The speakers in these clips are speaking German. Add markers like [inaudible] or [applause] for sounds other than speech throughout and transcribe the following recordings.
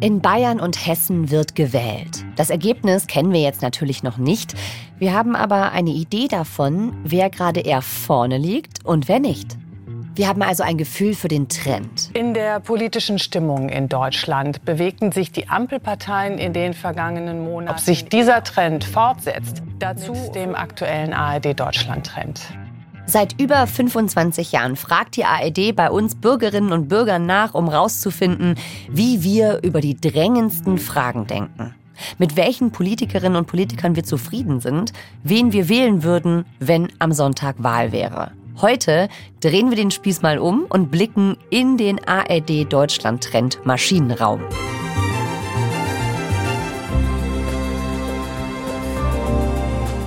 In Bayern und Hessen wird gewählt. Das Ergebnis kennen wir jetzt natürlich noch nicht. Wir haben aber eine Idee davon, wer gerade eher vorne liegt und wer nicht. Wir haben also ein Gefühl für den Trend. In der politischen Stimmung in Deutschland bewegten sich die Ampelparteien in den vergangenen Monaten. Ob sich dieser Trend fortsetzt, dazu dem aktuellen ARD-Deutschland-Trend. Seit über 25 Jahren fragt die ARD bei uns Bürgerinnen und Bürgern nach, um herauszufinden, wie wir über die drängendsten Fragen denken. Mit welchen Politikerinnen und Politikern wir zufrieden sind, wen wir wählen würden, wenn am Sonntag Wahl wäre. Heute drehen wir den Spieß mal um und blicken in den ARD Deutschland Trend Maschinenraum.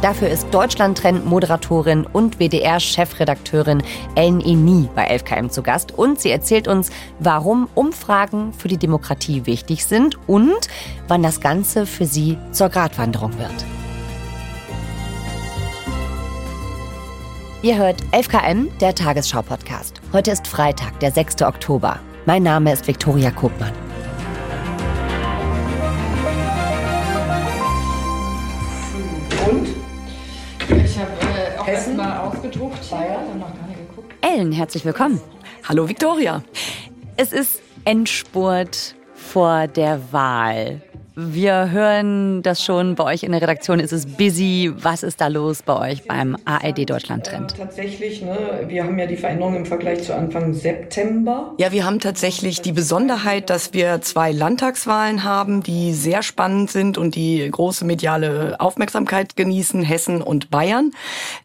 Dafür ist Deutschland-Trend-Moderatorin und WDR-Chefredakteurin Ellen Eni bei 11KM zu Gast. Und sie erzählt uns, warum Umfragen für die Demokratie wichtig sind und wann das Ganze für sie zur Gratwanderung wird. Ihr hört 11KM, der Tagesschau-Podcast. Heute ist Freitag, der 6. Oktober. Mein Name ist Viktoria Kopmann. Ellen, herzlich willkommen. Hallo Viktoria. Es ist Endspurt vor der Wahl. Wir hören das schon, bei euch in der Redaktion ist es busy. Was ist da los bei euch beim ARD Deutschland Trend? Äh, tatsächlich, ne, wir haben ja die Veränderung im Vergleich zu Anfang September. Ja, wir haben tatsächlich die Besonderheit, dass wir zwei Landtagswahlen haben, die sehr spannend sind und die große mediale Aufmerksamkeit genießen, Hessen und Bayern.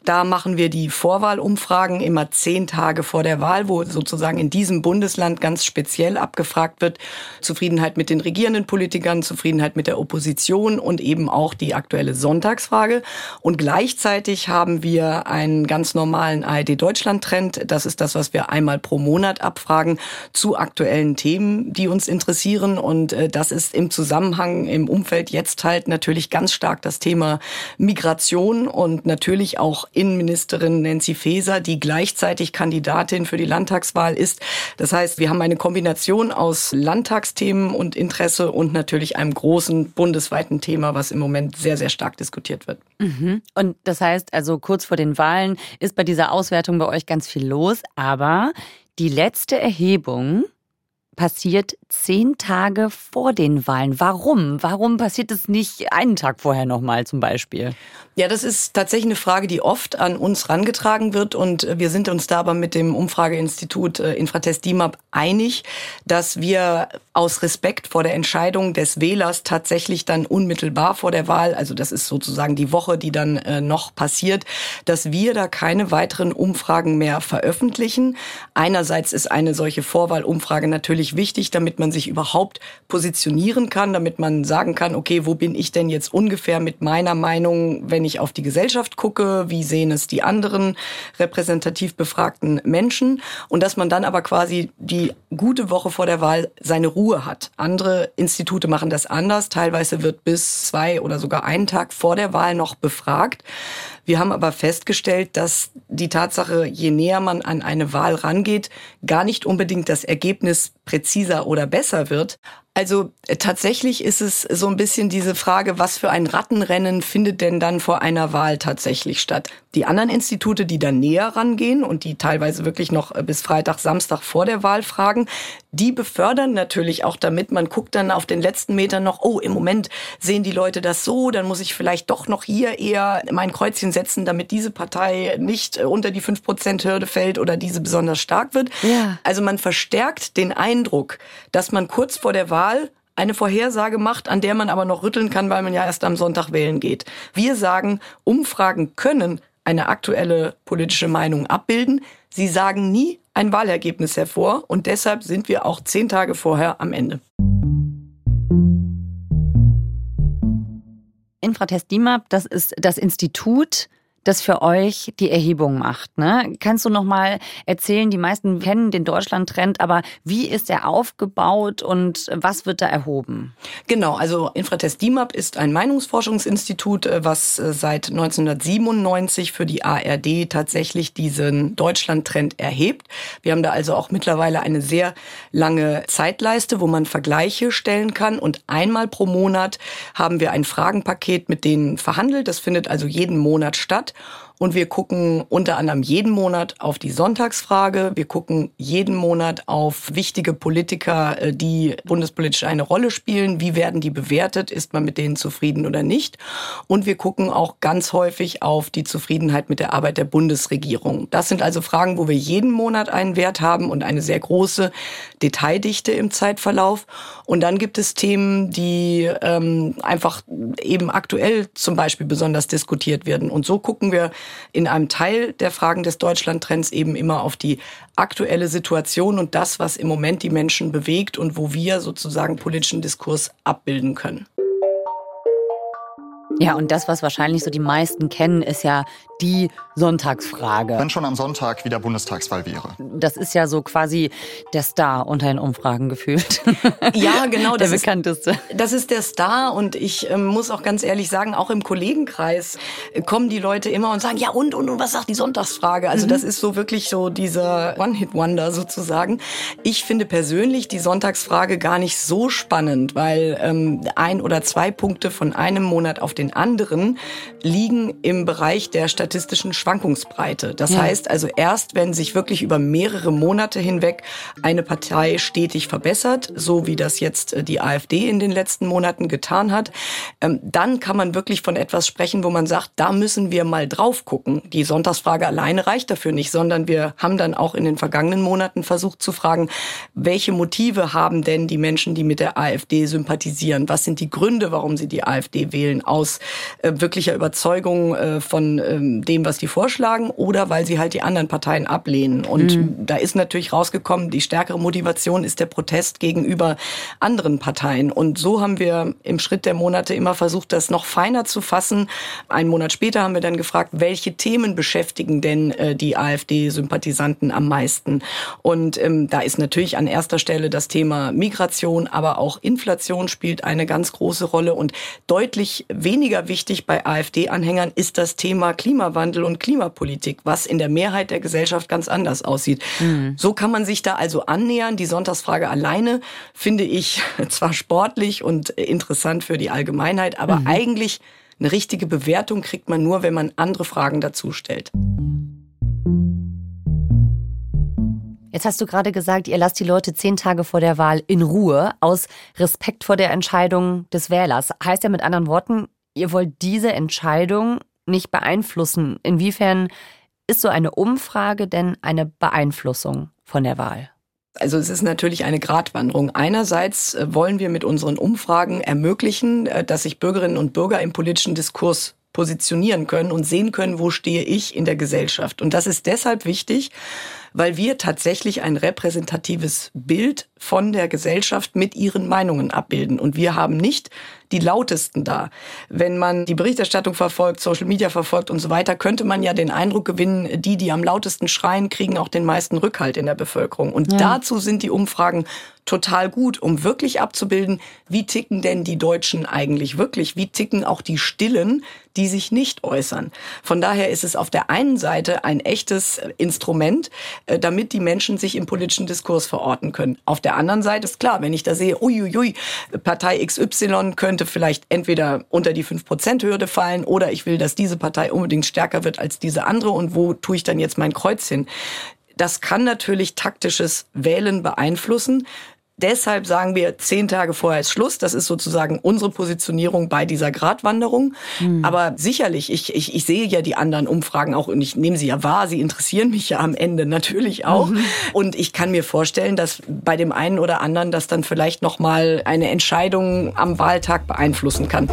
Da machen wir die Vorwahlumfragen immer zehn Tage vor der Wahl, wo sozusagen in diesem Bundesland ganz speziell abgefragt wird, Zufriedenheit mit den regierenden Politikern, Zufriedenheit Zufriedenheit mit der Opposition und eben auch die aktuelle Sonntagsfrage. Und gleichzeitig haben wir einen ganz normalen ARD-Deutschland-Trend. Das ist das, was wir einmal pro Monat abfragen zu aktuellen Themen, die uns interessieren. Und äh, das ist im Zusammenhang, im Umfeld jetzt halt natürlich ganz stark das Thema Migration und natürlich auch Innenministerin Nancy Faeser, die gleichzeitig Kandidatin für die Landtagswahl ist. Das heißt, wir haben eine Kombination aus Landtagsthemen und Interesse und natürlich einem großen bundesweiten Thema, was im Moment sehr, sehr stark diskutiert wird. Mhm. Und das heißt, also kurz vor den Wahlen ist bei dieser Auswertung bei euch ganz viel los, aber die letzte Erhebung passiert zehn Tage vor den Wahlen. Warum? Warum passiert es nicht einen Tag vorher nochmal zum Beispiel? Ja, das ist tatsächlich eine Frage, die oft an uns rangetragen wird. Und wir sind uns da aber mit dem Umfrageinstitut äh, Infratest DIMAP einig, dass wir aus Respekt vor der Entscheidung des Wählers tatsächlich dann unmittelbar vor der Wahl, also das ist sozusagen die Woche, die dann äh, noch passiert, dass wir da keine weiteren Umfragen mehr veröffentlichen. Einerseits ist eine solche Vorwahlumfrage natürlich wichtig, damit man sich überhaupt positionieren kann, damit man sagen kann, okay, wo bin ich denn jetzt ungefähr mit meiner Meinung, wenn ich auf die Gesellschaft gucke, wie sehen es die anderen repräsentativ befragten Menschen und dass man dann aber quasi die gute Woche vor der Wahl seine Ruhe hat. Andere Institute machen das anders. Teilweise wird bis zwei oder sogar einen Tag vor der Wahl noch befragt. Wir haben aber festgestellt, dass die Tatsache, je näher man an eine Wahl rangeht, gar nicht unbedingt das Ergebnis präziser oder besser wird. Also äh, tatsächlich ist es so ein bisschen diese Frage, was für ein Rattenrennen findet denn dann vor einer Wahl tatsächlich statt? Die anderen Institute, die dann näher rangehen und die teilweise wirklich noch äh, bis Freitag, Samstag vor der Wahl fragen, die befördern natürlich auch damit, man guckt dann auf den letzten Metern noch, oh, im Moment sehen die Leute das so, dann muss ich vielleicht doch noch hier eher mein Kreuzchen setzen, damit diese Partei nicht äh, unter die 5%-Hürde fällt oder diese besonders stark wird. Ja. Also man verstärkt den Eindruck, dass man kurz vor der Wahl eine Vorhersage macht, an der man aber noch rütteln kann, weil man ja erst am Sonntag wählen geht. Wir sagen, Umfragen können eine aktuelle politische Meinung abbilden. Sie sagen nie ein Wahlergebnis hervor und deshalb sind wir auch zehn Tage vorher am Ende. Infratest DIMAP, das ist das Institut, das für euch die Erhebung macht. Ne? Kannst du noch mal erzählen, die meisten kennen den Deutschland-Trend, aber wie ist er aufgebaut und was wird da erhoben? Genau, also Infratest DIMAP ist ein Meinungsforschungsinstitut, äh, was äh, seit 1997 für die ARD tatsächlich diesen Deutschland-Trend erhebt. Wir haben da also auch mittlerweile eine sehr lange Zeitleiste, wo man Vergleiche stellen kann und einmal pro Monat haben wir ein Fragenpaket mit denen verhandelt. Das findet also jeden Monat statt. Und wir gucken unter anderem jeden Monat auf die Sonntagsfrage. Wir gucken jeden Monat auf wichtige Politiker, äh, die bundespolitisch eine Rolle spielen. Wie werden die bewertet? Ist man mit denen zufrieden oder nicht? Und wir gucken auch ganz häufig auf die Zufriedenheit mit der Arbeit der Bundesregierung. Das sind also Fragen, wo wir jeden Monat einen Wert haben und eine sehr große Detaildichte im Zeitverlauf. Und dann gibt es Themen, die ähm, einfach eben aktuell zum Beispiel besonders diskutiert werden. Und so gucken wir in einem Teil der Fragen des Deutschlandtrends eben immer auf die aktuelle Situation und das, was im Moment die Menschen bewegt und wo wir sozusagen politischen Diskurs abbilden können. Ja, und das, was wahrscheinlich so die meisten kennen, ist ja die Sonntagsfrage. Wenn schon am Sonntag wieder Bundestagswahl wäre. Das ist ja so quasi der Star unter den Umfragen gefühlt. [laughs] Ja, genau. der bekannteste. Ist, das ist der Star und ich ähm, muss auch ganz ehrlich sagen, auch im Kollegenkreis kommen die Leute immer und sagen, ja und, und, und was sagt die Sonntagsfrage? Also mhm. das ist so wirklich so dieser One-Hit-Wonder sozusagen. Ich finde persönlich die Sonntagsfrage gar nicht so spannend, weil ähm, ein oder zwei Punkte von einem Monat auf den anderen liegen im Bereich der statistischen Schwankungsbreite. Das ja. heißt also erst, wenn sich wirklich über mehrere Monate hinweg eine Partei stetig verbessert, so wie das jetzt äh, die AfD in den letzten Monaten getan hat, ähm, dann kann man wirklich von etwas sprechen, wo man sagt, da müssen wir mal drauf gucken. Die Sonntagsfrage alleine reicht dafür nicht, sondern wir haben dann auch in den vergangenen Monaten versucht zu fragen, welche Motive haben denn die Menschen, die mit der AfD sympathisieren? Was sind die Gründe, warum sie die AfD wählen? Aus äh, wirklicher Überzeugung äh, von ähm, dem, was die vorschlagen, oder weil sie halt die anderen Parteien ablehnen. Und mhm. da ist natürlich rausgekommen, die stärkere Motivation ist der Protest gegenüber anderen Parteien. Und so haben wir im Schritt der Monate immer versucht, das noch feiner zu fassen. Einen Monat später haben wir dann gefragt, welche Themen beschäftigen denn äh, die AfD-Sympathisanten am meisten? Und ähm, da ist natürlich an erster Stelle das Thema Migration, aber auch Inflation spielt eine ganz große Rolle. Und deutlich weniger wichtig bei AfD-Anhängern ist das Thema Klima Klimawandel und Klimapolitik, was in der Mehrheit der Gesellschaft ganz anders aussieht. Mhm. So kann man sich da also annähern. Die Sonntagsfrage alleine finde ich [laughs] zwar sportlich und interessant für die Allgemeinheit, aber mhm. eigentlich eine richtige Bewertung kriegt man nur, wenn man andere Fragen dazu stellt. Jetzt hast du gerade gesagt, ihr lasst die Leute zehn Tage vor der Wahl in Ruhe aus Respekt vor der Entscheidung des Wählers. Heißt ja mit anderen Worten, ihr wollt diese Entscheidung nicht beeinflussen. Inwiefern ist so eine Umfrage denn eine Beeinflussung von der Wahl? Also es ist natürlich eine Gratwanderung. Einerseits äh, wollen wir mit unseren Umfragen ermöglichen, äh, dass sich Bürgerinnen und Bürger im politischen Diskurs positionieren können und sehen können, wo stehe ich in der Gesellschaft. Und das ist deshalb wichtig, weil wir tatsächlich ein repräsentatives Bild von der Gesellschaft mit ihren Meinungen abbilden. Und wir haben nicht die lautesten da. Wenn man die Berichterstattung verfolgt, Social Media verfolgt und so weiter, könnte man ja den Eindruck gewinnen, die, die am lautesten schreien, kriegen auch den meisten Rückhalt in der Bevölkerung. Und ja. dazu sind die Umfragen total gut, um wirklich abzubilden, wie ticken denn die Deutschen eigentlich wirklich? Wie ticken auch die Stillen, die sich nicht äußern? Von daher ist es auf der einen Seite ein echtes Instrument, äh, damit die Menschen sich im politischen Diskurs verorten können. Auf der anderen Seite ist klar, wenn ich da sehe, uiuiui, Partei XY könnte vielleicht entweder unter die 5%-Hürde fallen oder ich will, dass diese Partei unbedingt stärker wird als diese andere und wo tue ich dann jetzt mein Kreuz hin? Das kann natürlich taktisches Wählen beeinflussen. Deshalb sagen wir, zehn Tage vorher ist Schluss. Das ist sozusagen unsere Positionierung bei dieser Gratwanderung. Mhm. Aber sicherlich, ich, ich, ich sehe ja die anderen Umfragen auch und ich nehme sie ja wahr. Sie interessieren mich ja am Ende natürlich auch. Mhm. Und ich kann mir vorstellen, dass bei dem einen oder anderen das dann vielleicht nochmal eine Entscheidung am Wahltag beeinflussen kann.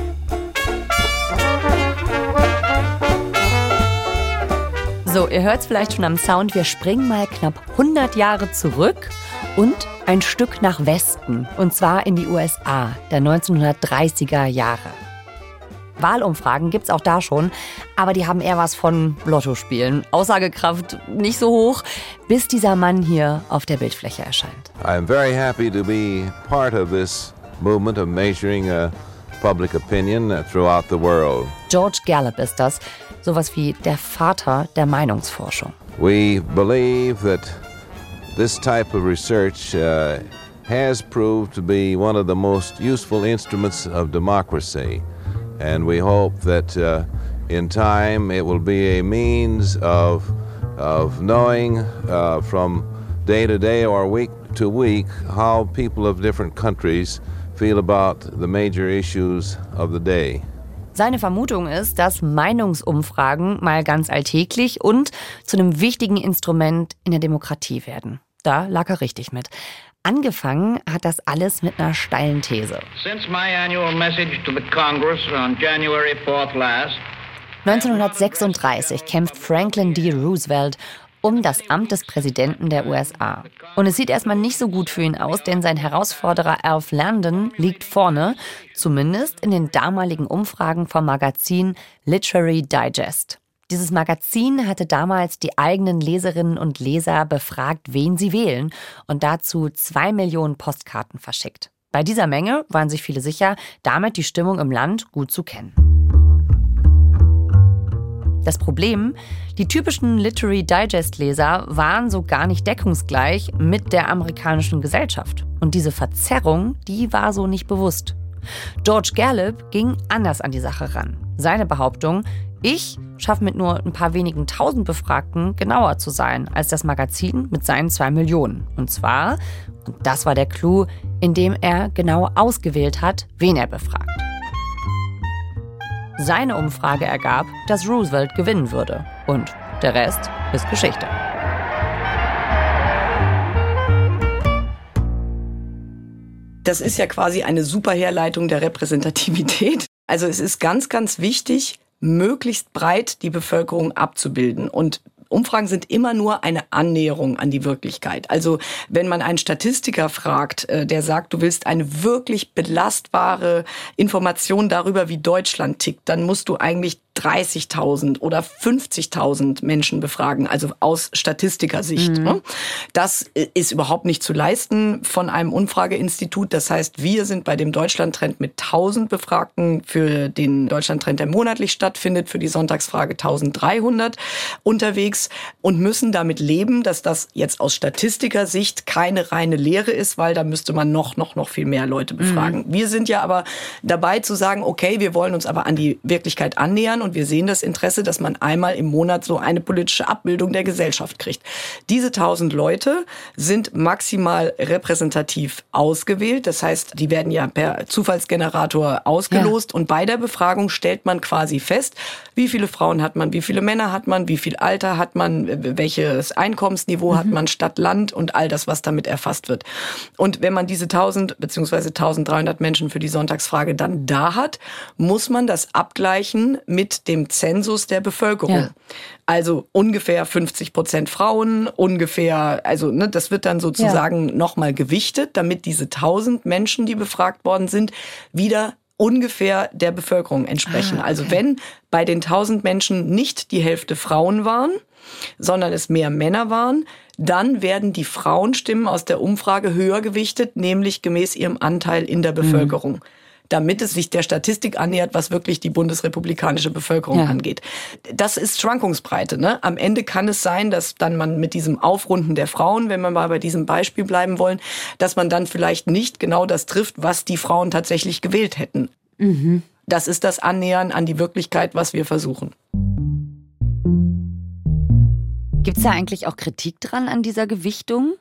So, ihr hört es vielleicht schon am Sound. Wir springen mal knapp 100 Jahre zurück und ein Stück nach Westen, und zwar in die USA der 1930er Jahre. Wahlumfragen gibt's auch da schon, aber die haben eher was von Lottospielen. Aussagekraft nicht so hoch, bis dieser Mann hier auf der Bildfläche erscheint. I'm very happy to be part of this movement of measuring uh, public opinion throughout the world. George Gallup ist das, sowas wie der Vater der Meinungsforschung. We believe that this type of research uh, has proved to be one of the most useful instruments of democracy. And we hope that uh, in time it will be a means of, of knowing uh, from day to day or week to week how people of different countries feel about the major issues of the day. Seine Vermutung ist, dass Meinungsumfragen mal ganz alltäglich und zu einem wichtigen Instrument in der Demokratie werden. Da lag er richtig mit. Angefangen hat das alles mit einer steilen These. Since my annual message to the Congress on January 4th last, 1936 kämpft Franklin D. Roosevelt um das Amt des Präsidenten der USA. Und es sieht erstmal nicht so gut für ihn aus, denn sein Herausforderer Alf Landon liegt vorne, zumindest in den damaligen Umfragen vom Magazin Literary Digest. Dieses Magazin hatte damals die eigenen Leserinnen und Leser befragt, wen sie wählen und dazu zwei Millionen Postkarten verschickt. Bei dieser Menge waren sich viele sicher, damit die Stimmung im Land gut zu kennen. Das Problem, die typischen Literary Digest-Leser waren so gar nicht deckungsgleich mit der amerikanischen Gesellschaft. Und diese Verzerrung, die war so nicht bewusst. George Gallup ging anders an die Sache ran. Seine Behauptung, ich schaffe mit nur ein paar wenigen tausend Befragten genauer zu sein als das Magazin mit seinen zwei Millionen. Und zwar, und das war der Clou, indem er genau ausgewählt hat, wen er befragt. Seine Umfrage ergab, dass Roosevelt gewinnen würde. Und der Rest ist Geschichte. Das ist ja quasi eine super Herleitung der Repräsentativität. Also es ist ganz, ganz wichtig, möglichst breit die Bevölkerung abzubilden. Und Umfragen sind immer nur eine Annäherung an die Wirklichkeit. Also wenn man einen Statistiker fragt, äh, der sagt, du willst eine wirklich belastbare Information darüber, wie Deutschland tickt, dann musst du eigentlich 30.000 oder 50.000 Menschen befragen, also aus Statistikersicht. Mhm. Ne? Das ist überhaupt nicht zu leisten von einem Umfrageinstitut. Das heißt, wir sind bei dem Deutschlandtrend mit 1000 Befragten für den Deutschlandtrend, der monatlich stattfindet, für die Sonntagsfrage 1300 unterwegs und müssen damit leben, dass das jetzt aus Statistikersicht keine reine Lehre ist, weil da müsste man noch, noch, noch viel mehr Leute befragen. Mhm. Wir sind ja aber dabei zu sagen, okay, wir wollen uns aber an die Wirklichkeit annähern und wir sehen das Interesse, dass man einmal im Monat so eine politische Abbildung der Gesellschaft kriegt. Diese tausend Leute sind maximal repräsentativ ausgewählt. Das heißt, die werden ja per Zufallsgenerator ausgelost ja. und bei der Befragung stellt man quasi fest, wie viele Frauen hat man, wie viele Männer hat man, wie viel Alter hat man, welches Einkommensniveau mhm. hat man, Stadt, Land und all das, was damit erfasst wird. Und wenn man diese 1000 bzw. 1300 Menschen für die Sonntagsfrage dann da hat, muss man das abgleichen mit dem Zensus der Bevölkerung. Ja. Also ungefähr 50 Prozent Frauen, ungefähr, also ne, das wird dann sozusagen ja. nochmal gewichtet, damit diese 1000 Menschen, die befragt worden sind, wieder ungefähr der Bevölkerung entsprechen. Ah, also okay. Also wenn bei den 1000 Menschen nicht die Hälfte Frauen waren, sondern es mehr Männer waren, dann werden die Frauenstimmen aus der Umfrage höher gewichtet, nämlich gemäß ihrem Anteil in der mhm. Bevölkerung. Mhm damit es sich der Statistik annähert, was wirklich die bundesrepublikanische Bevölkerung ja. angeht. Das ist Schwankungsbreite. Ne? Am Ende kann es sein, dass dann man mit diesem Aufrunden der Frauen, wenn wir mal bei diesem Beispiel bleiben wollen, dass man dann vielleicht nicht genau das trifft, was die Frauen tatsächlich gewählt hätten. Mhm. Das ist das Annähern an die Wirklichkeit, was wir versuchen. Gibt es da eigentlich auch Kritik dran an dieser Gewichtung?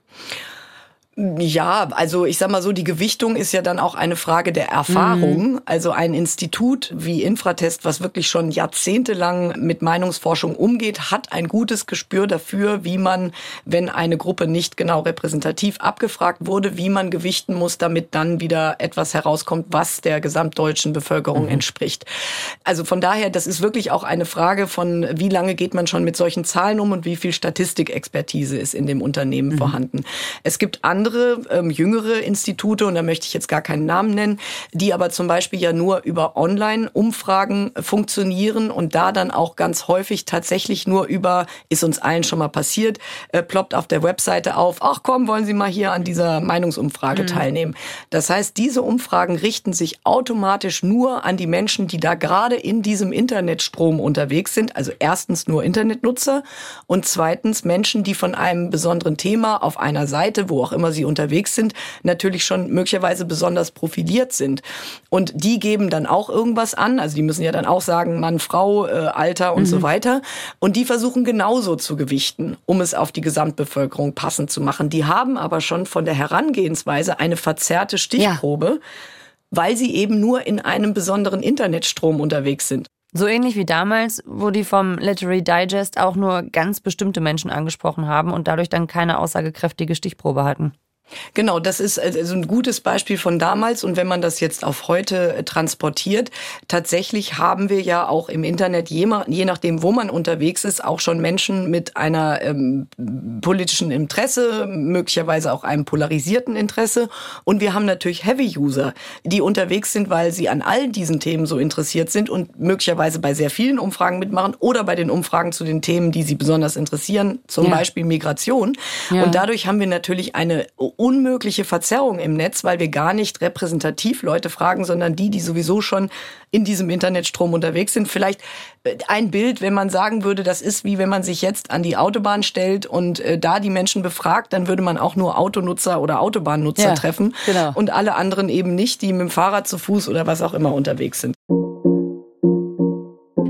Ja, also ich sag mal so, die Gewichtung ist ja dann auch eine Frage der Erfahrung. Mhm. Also ein Institut wie Infratest, was wirklich schon jahrzehntelang mit Meinungsforschung umgeht, hat ein gutes Gespür dafür, wie man, wenn eine Gruppe nicht genau repräsentativ abgefragt wurde, wie man gewichten muss, damit dann wieder etwas herauskommt, was der gesamtdeutschen Bevölkerung mhm. entspricht. Also von daher, das ist wirklich auch eine Frage von, wie lange geht man schon mit solchen Zahlen um und wie viel Statistikexpertise ist in dem Unternehmen mhm. vorhanden. Es gibt andere andere ähm, jüngere Institute, und da möchte ich jetzt gar keinen Namen nennen, die aber zum Beispiel ja nur über Online-Umfragen funktionieren und da dann auch ganz häufig tatsächlich nur über, ist uns allen schon mal passiert, äh, ploppt auf der Webseite auf, ach komm, wollen Sie mal hier an dieser Meinungsumfrage mhm. teilnehmen. Das heißt, diese Umfragen richten sich automatisch nur an die Menschen, die da gerade in diesem Internetstrom unterwegs sind. Also erstens nur Internetnutzer und zweitens Menschen, die von einem besonderen Thema auf einer Seite, wo auch immer sie unterwegs sind, natürlich schon möglicherweise besonders profiliert sind. Und die geben dann auch irgendwas an. Also die müssen ja dann auch sagen, Mann, Frau, äh, Alter und mhm. so weiter. Und die versuchen genauso zu gewichten, um es auf die Gesamtbevölkerung passend zu machen. Die haben aber schon von der Herangehensweise eine verzerrte Stichprobe. Ja weil sie eben nur in einem besonderen Internetstrom unterwegs sind. So ähnlich wie damals, wo die vom Literary Digest auch nur ganz bestimmte Menschen angesprochen haben und dadurch dann keine aussagekräftige Stichprobe hatten. Genau, das ist also ein gutes Beispiel von damals. Und wenn man das jetzt auf heute äh, transportiert, tatsächlich haben wir ja auch im Internet, je, nachdem, wo man unterwegs ist, auch schon Menschen mit einer ähm, politischen Interesse, möglicherweise auch einem polarisierten Interesse. Und wir haben natürlich Heavy-User, die unterwegs sind, weil sie an all diesen Themen so interessiert sind und möglicherweise bei sehr vielen Umfragen mitmachen oder bei den Umfragen zu den Themen, die sie besonders interessieren, zum ja. Beispiel Migration. Ja. Und dadurch haben wir natürlich eine unmögliche Verzerrung im Netz, weil wir gar nicht repräsentativ Leute fragen, sondern die, die sowieso schon in diesem Internetstrom unterwegs sind. Vielleicht äh, ein Bild, wenn man sagen würde, das ist wie wenn man sich jetzt an die Autobahn stellt und äh, da die Menschen befragt, dann würde man auch nur Autonutzer oder Autobahnnutzer ja, treffen genau. und alle anderen eben nicht, die mit dem Fahrrad zu Fuß oder was auch immer unterwegs sind.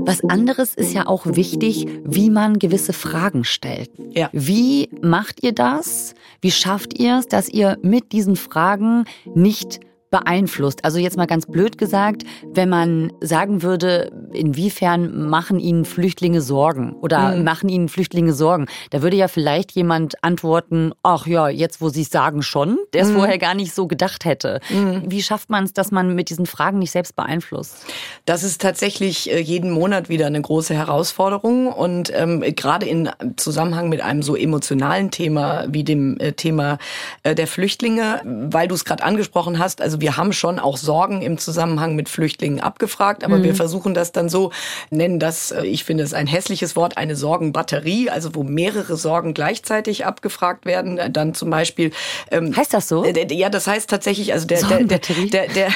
Was anderes ist ja auch wichtig, wie man gewisse Fragen stellt. Ja. Wie macht ihr das? Wie schafft ihr es, dass ihr mit diesen Fragen nicht beeinflusst? Also jetzt mal ganz blöd gesagt, wenn man sagen würde, inwiefern machen Ihnen Flüchtlinge Sorgen oder mhm. machen Ihnen Flüchtlinge Sorgen, da würde ja vielleicht jemand antworten, ach ja, jetzt wo Sie es sagen schon, der es mhm. vorher gar nicht so gedacht hätte. Mhm. Wie schafft man es, dass man mit diesen Fragen nicht selbst beeinflusst? Das ist tatsächlich äh, jeden Monat wieder eine große Herausforderung und ähm, gerade in Zusammenhang mit einem so emotionalen Thema wie dem äh, Thema äh, der Flüchtlinge, weil du es gerade angesprochen hast, also wir haben schon auch Sorgen im Zusammenhang mit Flüchtlingen abgefragt, aber mhm. wir versuchen das dann so, nennen das, äh, ich finde es ein hässliches Wort, eine Sorgenbatterie, also wo mehrere Sorgen gleichzeitig abgefragt werden. Äh, dann zum Beispiel. Ähm, heißt das so? Äh, ja, das heißt tatsächlich, also der, der, der, der, der,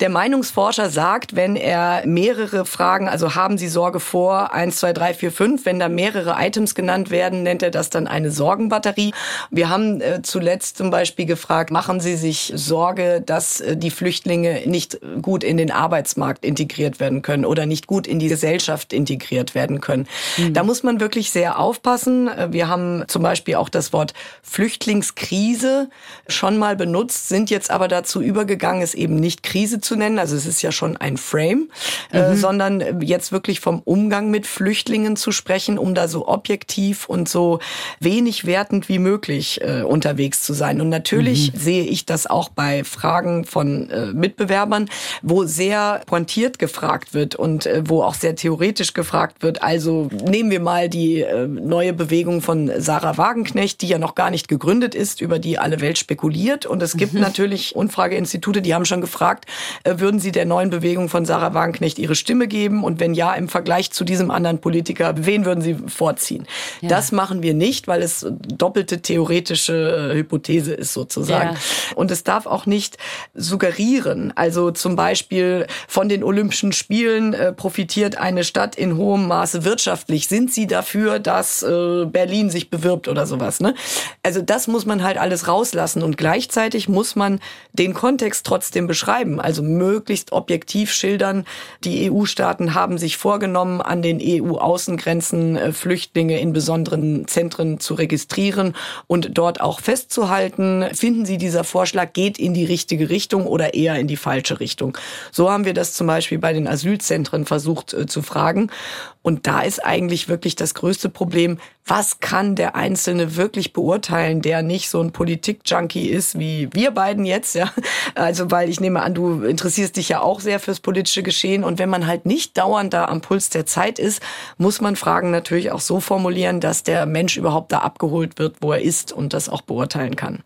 der Meinungsforscher sagt, wenn er mehrere Fragen, also haben Sie Sorge vor, eins, zwei, drei, vier, fünf, wenn da mehrere Items genannt werden, nennt er das dann eine Sorgenbatterie. Wir haben äh, zuletzt zum Beispiel gefragt, machen Sie sich Sorge, dass äh, die Flüchtlinge nicht gut in den Arbeitsmarkt integriert werden können oder nicht gut in die Gesellschaft integriert werden können. Mhm. Da muss man wirklich sehr aufpassen. Wir haben zum Beispiel auch das Wort Flüchtlingskrise schon mal benutzt, sind jetzt aber dazu übergegangen, es eben nicht Krise zu nennen. Also es ist ja schon ein Frame, äh, mhm. äh, sondern jetzt wirklich vom Umgang mit Flüchtlingen zu sprechen, um da so objektiv und so wenig wertend wie möglich äh, unterwegs zu sein. Und natürlich mhm. sehe ich das auch bei Fragen von von äh, Mitbewerbern, wo sehr pointiert gefragt wird und äh, wo auch sehr theoretisch gefragt wird. Also nehmen wir mal die äh, neue Bewegung von Sarah Wagenknecht, die ja noch gar nicht gegründet ist, über die alle Welt spekuliert. Und es gibt mhm. natürlich Umfrageinstitute, die haben schon gefragt, äh, würden sie der neuen Bewegung von Sarah Wagenknecht ihre Stimme geben? Und wenn ja, im Vergleich zu diesem anderen Politiker, wen würden sie vorziehen? Ja. Das machen wir nicht, weil es doppelte theoretische äh, Hypothese ist sozusagen. Ja. Und es darf auch nicht so suggerieren. Also zum Beispiel von den Olympischen Spielen äh, profitiert eine Stadt in hohem Maße wirtschaftlich. Sind sie dafür, dass äh, Berlin sich bewirbt oder sowas? Ne? Also das muss man halt alles rauslassen und gleichzeitig muss man den Kontext trotzdem beschreiben. Also möglichst objektiv schildern. Die EU-Staaten haben sich vorgenommen, an den EU-Außengrenzen äh, Flüchtlinge in besonderen Zentren zu registrieren und dort auch festzuhalten. Finden Sie, dieser Vorschlag geht in die richtige Richtung? Richtung oder eher in die falsche Richtung. So haben wir das zum Beispiel bei den Asylzentren versucht äh, zu fragen. Und da ist eigentlich wirklich das größte Problem, was kann der Einzelne wirklich beurteilen, der nicht so ein Politik-Junkie ist wie wir beiden jetzt, ja. Also, weil ich nehme an, du interessierst dich ja auch sehr fürs politische Geschehen. Und wenn man halt nicht dauernd da am Puls der Zeit ist, muss man Fragen natürlich auch so formulieren, dass der Mensch überhaupt da abgeholt wird, wo er ist und das auch beurteilen kann.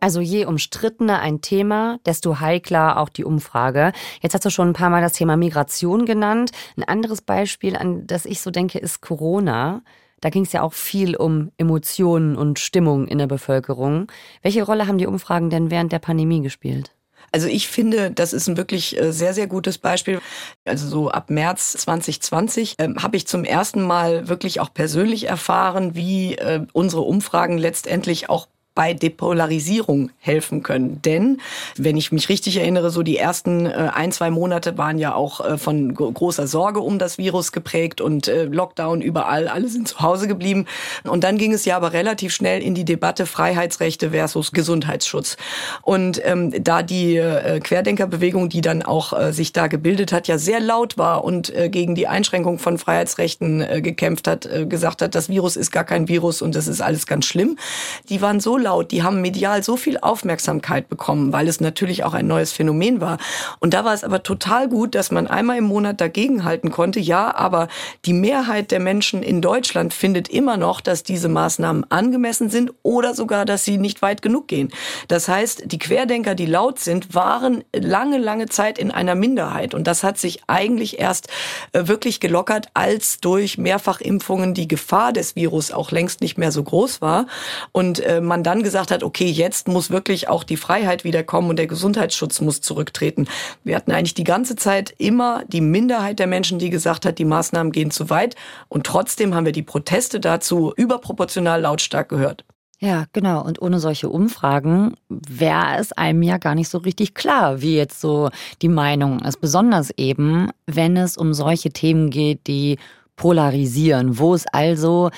Also je umstrittener ein Thema, desto heikler auch die Umfrage. Jetzt hast du schon ein paar Mal das Thema Migration genannt. Ein anderes Beispiel, an das ich so denke, ist Corona. Da ging es ja auch viel um Emotionen und Stimmung in der Bevölkerung. Welche Rolle haben die Umfragen denn während der Pandemie gespielt? Also ich finde, das ist ein wirklich äh, sehr, sehr gutes Beispiel. Also so ab März 2020 ähm, habe ich zum ersten Mal wirklich auch persönlich erfahren, wie äh, unsere Umfragen letztendlich auch bei Depolarisierung helfen können. Denn, wenn ich mich richtig erinnere, so die ersten äh, ein, zwei Monate waren ja auch äh, von großer Sorge um das Virus geprägt und äh, Lockdown überall, alle sind zu Hause geblieben. Und dann ging es ja aber relativ schnell in die Debatte Freiheitsrechte versus Gesundheitsschutz. Und ähm, da die äh, Querdenkerbewegung, die dann auch äh, sich da gebildet hat, ja sehr laut war und äh, gegen die Einschränkung von Freiheitsrechten äh, gekämpft hat, gesagt hat, das Virus ist gar kein Virus und das ist alles ganz schlimm. Die waren so laut, die haben medial so viel Aufmerksamkeit bekommen, weil es natürlich auch ein neues Phänomen war. Und da war es aber total gut, dass man einmal im Monat dagegenhalten konnte. Ja, aber die Mehrheit der Menschen in Deutschland findet immer noch, dass diese Maßnahmen angemessen sind oder sogar, dass sie nicht weit genug gehen. Das heißt, die Querdenker, die laut sind, waren lange, lange Zeit in einer Minderheit. Und das hat sich eigentlich erst äh, wirklich gelockert, als durch Mehrfachimpfungen die Gefahr des Virus auch längst nicht mehr so groß war und äh, man dann dann gesagt hat, okay, jetzt muss wirklich auch die Freiheit wiederkommen und der Gesundheitsschutz muss zurücktreten. Wir hatten eigentlich die ganze Zeit immer die Minderheit der Menschen, die gesagt hat, die Maßnahmen gehen zu weit. Und trotzdem haben wir die Proteste dazu überproportional lautstark gehört. Ja, genau. Und ohne solche Umfragen wäre es einem ja gar nicht so richtig klar, wie jetzt so die Meinung ist. Besonders eben, wenn es um solche Themen geht, die polarisieren, wo es also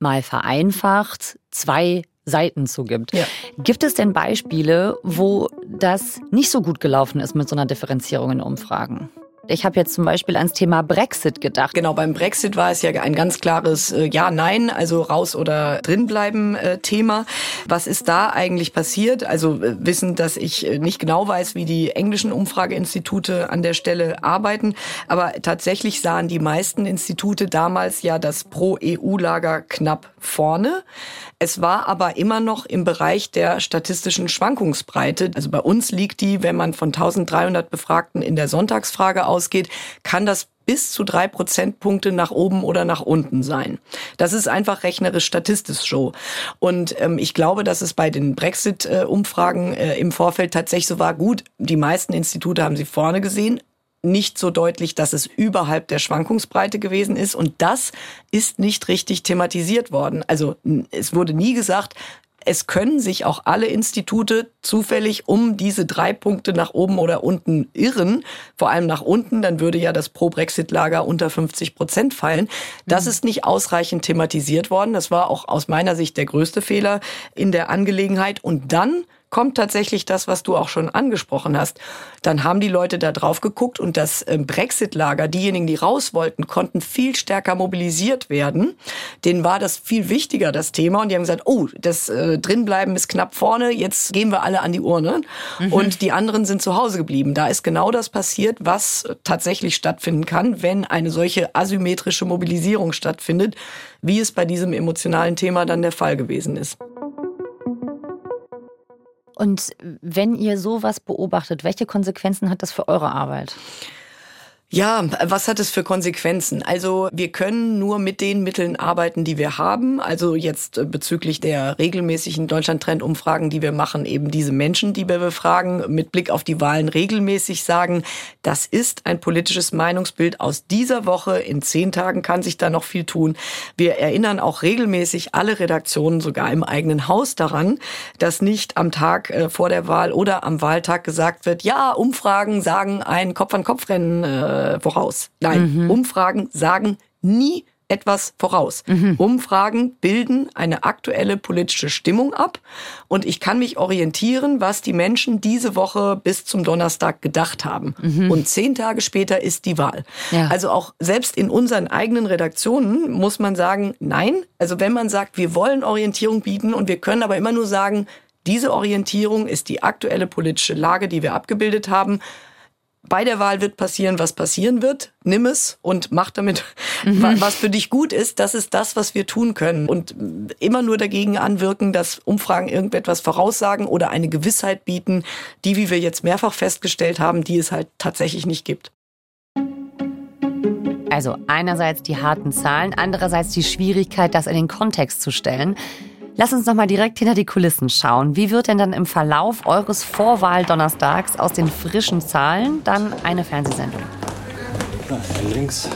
mal vereinfacht zwei Seiten zugibt. Ja. Gibt es denn Beispiele, wo das nicht so gut gelaufen ist mit so einer Differenzierung in Umfragen? Ich habe jetzt zum Beispiel ans Thema Brexit gedacht. Genau, beim Brexit war es ja ein ganz klares äh, Ja, Nein, also raus oder drinbleiben äh, Thema. Was ist da eigentlich passiert? Also äh, wissen, dass ich äh, nicht genau weiß, wie die englischen Umfrageinstitute an der Stelle arbeiten, aber tatsächlich sahen die meisten Institute damals ja das Pro-EU-Lager knapp vorne. Es war aber immer noch im Bereich der statistischen Schwankungsbreite. Also bei uns liegt die, wenn man von 1300 Befragten in der Sonntagsfrage ausgeht, kann das bis zu drei Prozentpunkte nach oben oder nach unten sein. Das ist einfach rechnerisch statistisch so. Und ähm, ich glaube, dass es bei den Brexit-Umfragen äh, im Vorfeld tatsächlich so war, gut, die meisten Institute haben sie vorne gesehen, nicht so deutlich, dass es überhalb der Schwankungsbreite gewesen ist. Und das ist nicht richtig thematisiert worden. Also es wurde nie gesagt, es können sich auch alle Institute zufällig um diese drei Punkte nach oben oder unten irren, vor allem nach unten, dann würde ja das Pro-Brexit-Lager unter 50 Prozent fallen. Das mhm. ist nicht ausreichend thematisiert worden. Das war auch aus meiner Sicht der größte Fehler in der Angelegenheit. Und dann kommt tatsächlich das, was du auch schon angesprochen hast. Dann haben die Leute da drauf geguckt und das ähm, Brexit-Lager, diejenigen, die raus wollten, konnten viel stärker mobilisiert werden. Denen war das viel wichtiger, das Thema. Und die haben gesagt, oh, das äh, drinbleiben ist knapp vorne, jetzt gehen wir alle an die Urne. Mhm. Und die anderen sind zu Hause geblieben. Da ist genau das passiert, was tatsächlich stattfinden kann, wenn eine solche asymmetrische Mobilisierung stattfindet, wie es bei diesem emotionalen Thema dann der Fall gewesen ist. Und wenn ihr sowas beobachtet, welche Konsequenzen hat das für eure Arbeit? Ja, was hat es für Konsequenzen? Also wir können nur mit den Mitteln arbeiten, die wir haben. Also jetzt äh, bezüglich der regelmäßigen Deutschland-Trend-Umfragen, die wir machen, eben diese Menschen, die wir befragen, mit Blick auf die Wahlen regelmäßig sagen, das ist ein politisches Meinungsbild aus dieser Woche. In zehn Tagen kann sich da noch viel tun. Wir erinnern auch regelmäßig alle Redaktionen, sogar im eigenen Haus daran, dass nicht am Tag äh, vor der Wahl oder am Wahltag gesagt wird, ja, Umfragen sagen ein Kopf-an-Kopf-Rennen äh, voraus. Nein, mhm. Umfragen sagen nie etwas voraus. Mhm. Umfragen bilden eine aktuelle politische Stimmung ab und ich kann mich orientieren, was die Menschen diese Woche bis zum Donnerstag gedacht haben. Mhm. Und zehn Tage später ist die Wahl. Ja. Also auch selbst in unseren eigenen Redaktionen muss man sagen, nein. Also wenn man sagt, wir wollen Orientierung bieten und wir können aber immer nur sagen, diese Orientierung ist die aktuelle politische Lage, die wir abgebildet haben bei der Wahl wird passieren, was passieren wird. Nimm es und mach damit, mhm. was für dich gut ist. Das ist das, was wir tun können. Und immer nur dagegen anwirken, dass Umfragen irgendetwas voraussagen oder eine Gewissheit bieten, die, wie wir jetzt mehrfach festgestellt haben, die es halt tatsächlich nicht gibt. Also einerseits die harten Zahlen, andererseits die Schwierigkeit, das in den Kontext zu stellen. Lass uns noch mal direkt hinter die Kulissen schauen. Wie wird denn dann im Verlauf eures Vorwahl-Donnerstags aus den frischen Zahlen dann eine Fernsehsendung? links.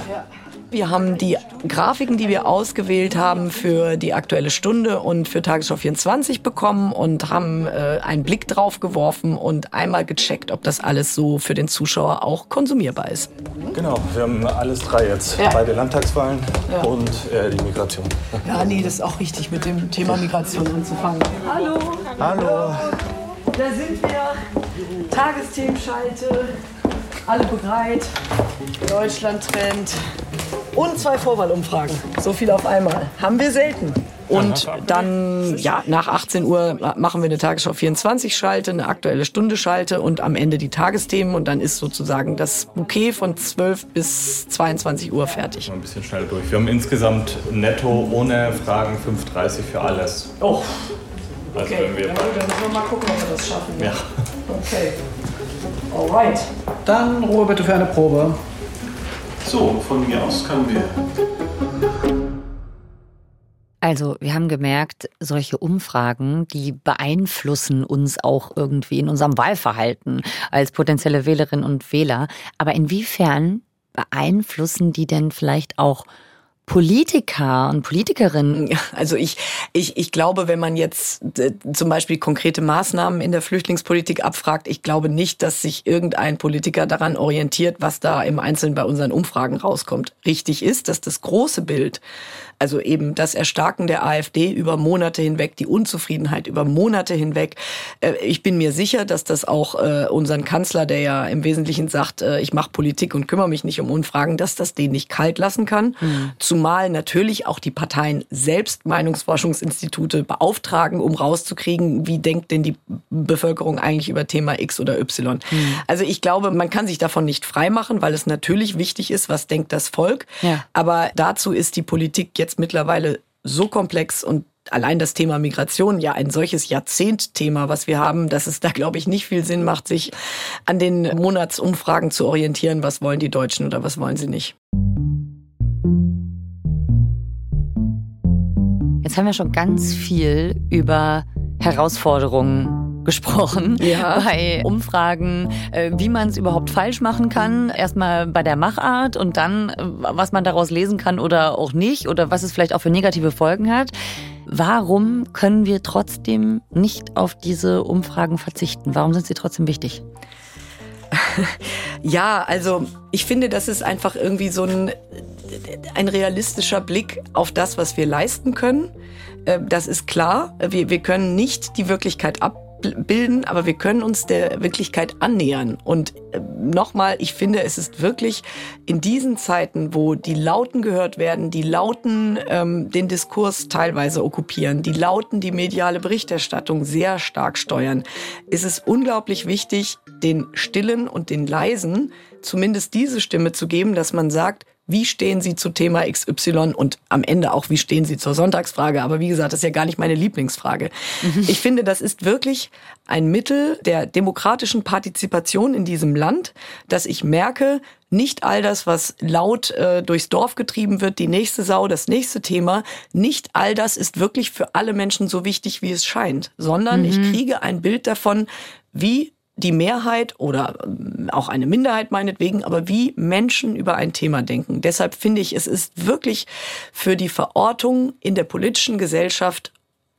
Wir haben die Grafiken, die wir ausgewählt haben für die Aktuelle Stunde und für Tagesschau 24 bekommen und haben äh, einen Blick drauf geworfen und einmal gecheckt, ob das alles so für den Zuschauer auch konsumierbar ist. Genau, wir haben alles drei jetzt. Ja. Beide Landtagswahlen ja. und äh, die Migration. Ja, nee, das ist auch richtig, mit dem Thema Migration anzufangen. Hallo. Hallo. Da sind wir. Tagesthemenschalte. Alle bereit. Deutschland trennt. Und zwei Vorwahlumfragen. So viel auf einmal. Haben wir selten. Und dann, ja, nach 18 Uhr machen wir eine Tagesschau 24 Schalte, eine aktuelle Stunde Schalte und am Ende die Tagesthemen. Und dann ist sozusagen das Bouquet von 12 bis 22 Uhr fertig. Ein bisschen schnell durch. Wir haben insgesamt netto ohne Fragen 5,30 für alles. Oh. Also okay, wenn wir ja, gut, dann müssen wir mal gucken, ob wir das schaffen. Ja. Okay. Alright. Dann Ruhe bitte für eine Probe. So, von mir aus können wir. Also, wir haben gemerkt, solche Umfragen, die beeinflussen uns auch irgendwie in unserem Wahlverhalten als potenzielle Wählerinnen und Wähler. Aber inwiefern beeinflussen die denn vielleicht auch Politiker und Politikerinnen? Also ich, ich, ich glaube, wenn man jetzt äh, zum Beispiel konkrete Maßnahmen in der Flüchtlingspolitik abfragt, ich glaube nicht, dass sich irgendein Politiker daran orientiert, was da im Einzelnen bei unseren Umfragen rauskommt. Richtig ist, dass das große Bild also eben das Erstarken der AfD über Monate hinweg, die Unzufriedenheit über Monate hinweg. Äh, ich bin mir sicher, dass das auch äh, unseren Kanzler, der ja im Wesentlichen sagt, ich mache Politik und kümmere mich nicht um Umfragen, dass das den nicht kalt lassen kann. Mhm. Zumal natürlich auch die Parteien selbst Meinungsforschungsinstitute beauftragen, um rauszukriegen, wie denkt denn die Bevölkerung eigentlich über Thema X oder Y. Mhm. Also ich glaube, man kann sich davon nicht freimachen, weil es natürlich wichtig ist, was denkt das Volk. Ja. Aber dazu ist die Politik jetzt jetzt mittlerweile so komplex und allein das Thema Migration ja ein solches Jahrzehntthema, was wir haben, dass es da, glaube ich, nicht viel Sinn macht, sich an den Monatsumfragen zu orientieren, was wollen die Deutschen oder was wollen sie nicht. Jetzt haben wir schon ganz viel über Herausforderungen gesprochen ja. bei Umfragen, äh, wie man es überhaupt falsch machen kann. Erstmal bei der Machart und dann, äh, was man daraus lesen kann oder auch nicht oder was es vielleicht auch für negative Folgen hat. Warum können wir trotzdem nicht auf diese Umfragen verzichten? Warum sind sie trotzdem wichtig? [laughs] Ja, also ich finde, das ist einfach irgendwie so ein, ein realistischer Blick auf das, was wir leisten können. Äh, das ist klar. Wir, wir können nicht die Wirklichkeit ab bilden, aber wir können uns der Wirklichkeit annähern. Und äh, nochmal, ich finde, es ist wirklich in diesen Zeiten, wo die Lauten gehört werden, die Lauten ähm, den Diskurs teilweise okkupieren, die Lauten die mediale Berichterstattung sehr stark steuern, ist es unglaublich wichtig, den Stillen und den Leisen zumindest diese Stimme zu geben, dass man sagt, wie stehen Sie zu Thema XY und am Ende auch, wie stehen Sie zur Sonntagsfrage. Aber wie gesagt, das ist ja gar nicht meine Lieblingsfrage. Mhm. Ich finde, das ist wirklich ein Mittel der demokratischen Partizipation in diesem Land, dass ich merke, nicht all das, was laut äh, durchs Dorf getrieben wird, die nächste Sau, das nächste Thema, nicht all das ist wirklich für alle Menschen so wichtig, wie es scheint, sondern mhm. ich kriege ein Bild davon, wie die Mehrheit oder ähm, auch eine Minderheit meinetwegen, aber wie Menschen über ein Thema denken. Deshalb finde ich, es ist wirklich für die Verortung in der politischen Gesellschaft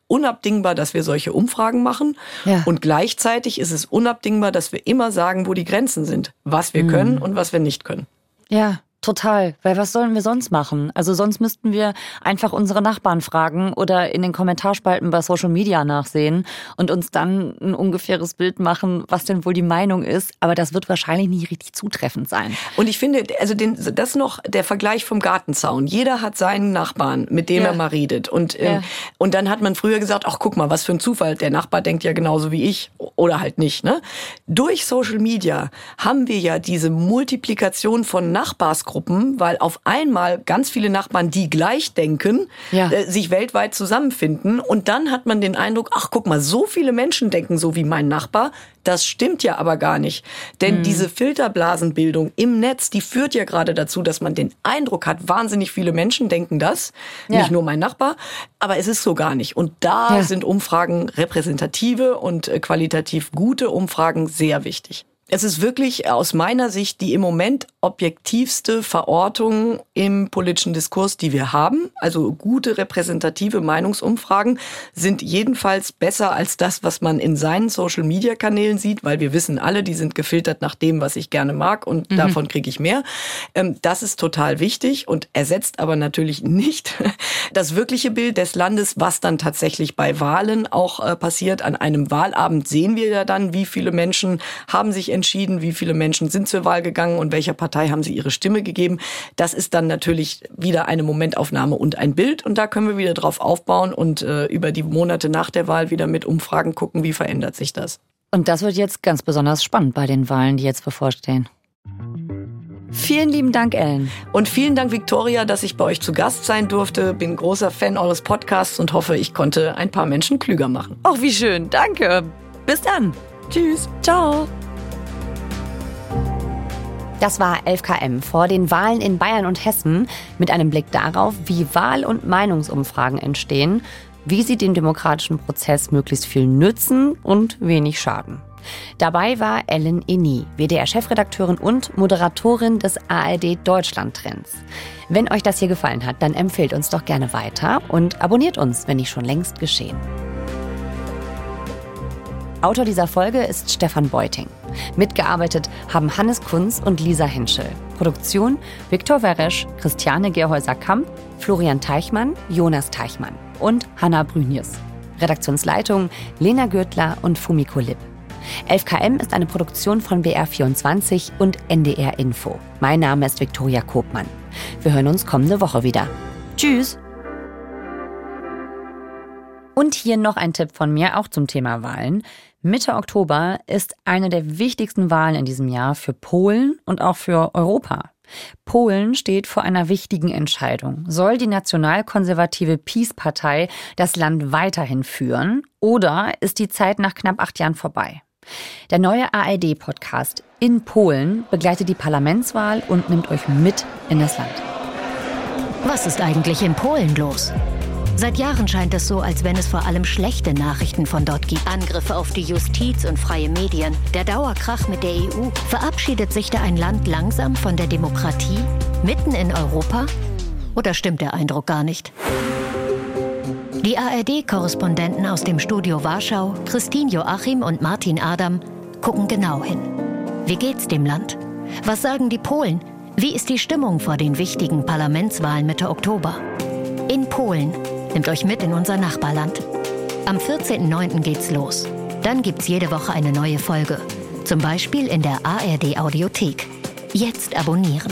unabdingbar, dass wir solche Umfragen machen. Ja. Und gleichzeitig ist es unabdingbar, dass wir immer sagen, wo die Grenzen sind, was wir mhm. können und was wir nicht können. Ja, Total, weil was sollen wir sonst machen? Also sonst müssten wir einfach unsere Nachbarn fragen oder in den Kommentarspalten bei Social Media nachsehen und uns dann ein ungefähres Bild machen, was denn wohl die Meinung ist. Aber das wird wahrscheinlich nicht richtig zutreffend sein. Und ich finde, also den, das noch der Vergleich vom Gartenzaun. Jeder hat seinen Nachbarn, mit dem ja. er mal redet. Und, ähm, ja. und dann hat man früher gesagt, ach guck mal, was für ein Zufall. Der Nachbar denkt ja genauso wie ich oder halt nicht. Ne? Durch Social Media haben wir ja diese Multiplikation von Nachbars Gruppen, weil auf einmal ganz viele Nachbarn, die gleich denken, ja. äh, sich weltweit zusammenfinden. Und dann hat man den Eindruck, ach guck mal, so viele Menschen denken so wie mein Nachbar. Das stimmt ja aber gar nicht. Denn mhm. diese Filterblasenbildung im Netz, die führt ja gerade dazu, dass man den Eindruck hat, wahnsinnig viele Menschen denken das. Ja. Nicht nur mein Nachbar. Aber es ist so gar nicht. Und da ja. sind Umfragen repräsentative und äh, qualitativ gute Umfragen sehr wichtig. Es ist wirklich aus meiner Sicht die im Moment objektivste Verortung im politischen Diskurs, die wir haben. Also gute repräsentative Meinungsumfragen sind jedenfalls besser als das, was man in seinen Social-Media-Kanälen sieht, weil wir wissen alle, die sind gefiltert nach dem, was ich gerne mag und mhm. davon kriege ich mehr. Ähm, das ist total wichtig und ersetzt aber natürlich nicht [laughs] das wirkliche Bild des Landes, was dann tatsächlich bei Wahlen auch äh, passiert. An einem Wahlabend sehen wir ja dann, wie viele Menschen haben sich entschieden, wie viele Menschen sind zur Wahl gegangen und welcher Partei haben sie ihre Stimme gegeben. Das ist dann natürlich wieder eine Momentaufnahme und ein Bild und da können wir wieder drauf aufbauen und äh, über die Monate nach der Wahl wieder mit Umfragen gucken, wie verändert sich das. Und das wird jetzt ganz besonders spannend bei den Wahlen, die jetzt bevorstehen. Vielen lieben Dank, Ellen. Und vielen Dank, Victoria, dass ich bei euch zu Gast sein durfte. Bin großer Fan eures Podcasts und hoffe, ich konnte ein paar Menschen klüger machen. Ach, wie schön. Danke. Bis dann. Tschüss. Ciao. Das war 11KM vor den Wahlen in Bayern und Hessen mit einem Blick darauf, wie Wahl- und Meinungsumfragen entstehen, wie sie dem demokratischen Prozess möglichst viel nützen und wenig schaden. Dabei war Ellen Eni, WDR-Chefredakteurin und Moderatorin des ARD Deutschland Trends. Wenn euch das hier gefallen hat, dann empfehlt uns doch gerne weiter und abonniert uns, wenn nicht schon längst geschehen. Autor dieser Folge ist Stefan Beuting. Mitgearbeitet haben Hannes Kunz und Lisa Henschel. Produktion Viktor Weresch, Christiane Gerhäuser-Kamp, Florian Teichmann, Jonas Teichmann und Hanna Brünjes. Redaktionsleitung Lena Gürtler und Fumiko Lipp. 11KM ist eine Produktion von BR24 und NDR Info. Mein Name ist Viktoria Kobmann. Wir hören uns kommende Woche wieder. Tschüss! Und hier noch ein Tipp von mir, auch zum Thema Wahlen. Mitte Oktober ist eine der wichtigsten Wahlen in diesem Jahr für Polen und auch für Europa. Polen steht vor einer wichtigen Entscheidung. Soll die nationalkonservative Peace-Partei das Land weiterhin führen oder ist die Zeit nach knapp acht Jahren vorbei? Der neue ARD-Podcast in Polen begleitet die Parlamentswahl und nimmt euch mit in das Land. Was ist eigentlich in Polen los? Seit Jahren scheint es so, als wenn es vor allem schlechte Nachrichten von dort gibt. Angriffe auf die Justiz und freie Medien, der Dauerkrach mit der EU. Verabschiedet sich da ein Land langsam von der Demokratie? Mitten in Europa? Oder stimmt der Eindruck gar nicht? Die ARD-Korrespondenten aus dem Studio Warschau, Christine Joachim und Martin Adam, gucken genau hin. Wie geht's dem Land? Was sagen die Polen? Wie ist die Stimmung vor den wichtigen Parlamentswahlen Mitte Oktober? In Polen Nehmt euch mit in unser Nachbarland. Am 14.09. geht's los. Dann gibt's jede Woche eine neue Folge. Zum Beispiel in der ARD Audiothek. Jetzt abonnieren.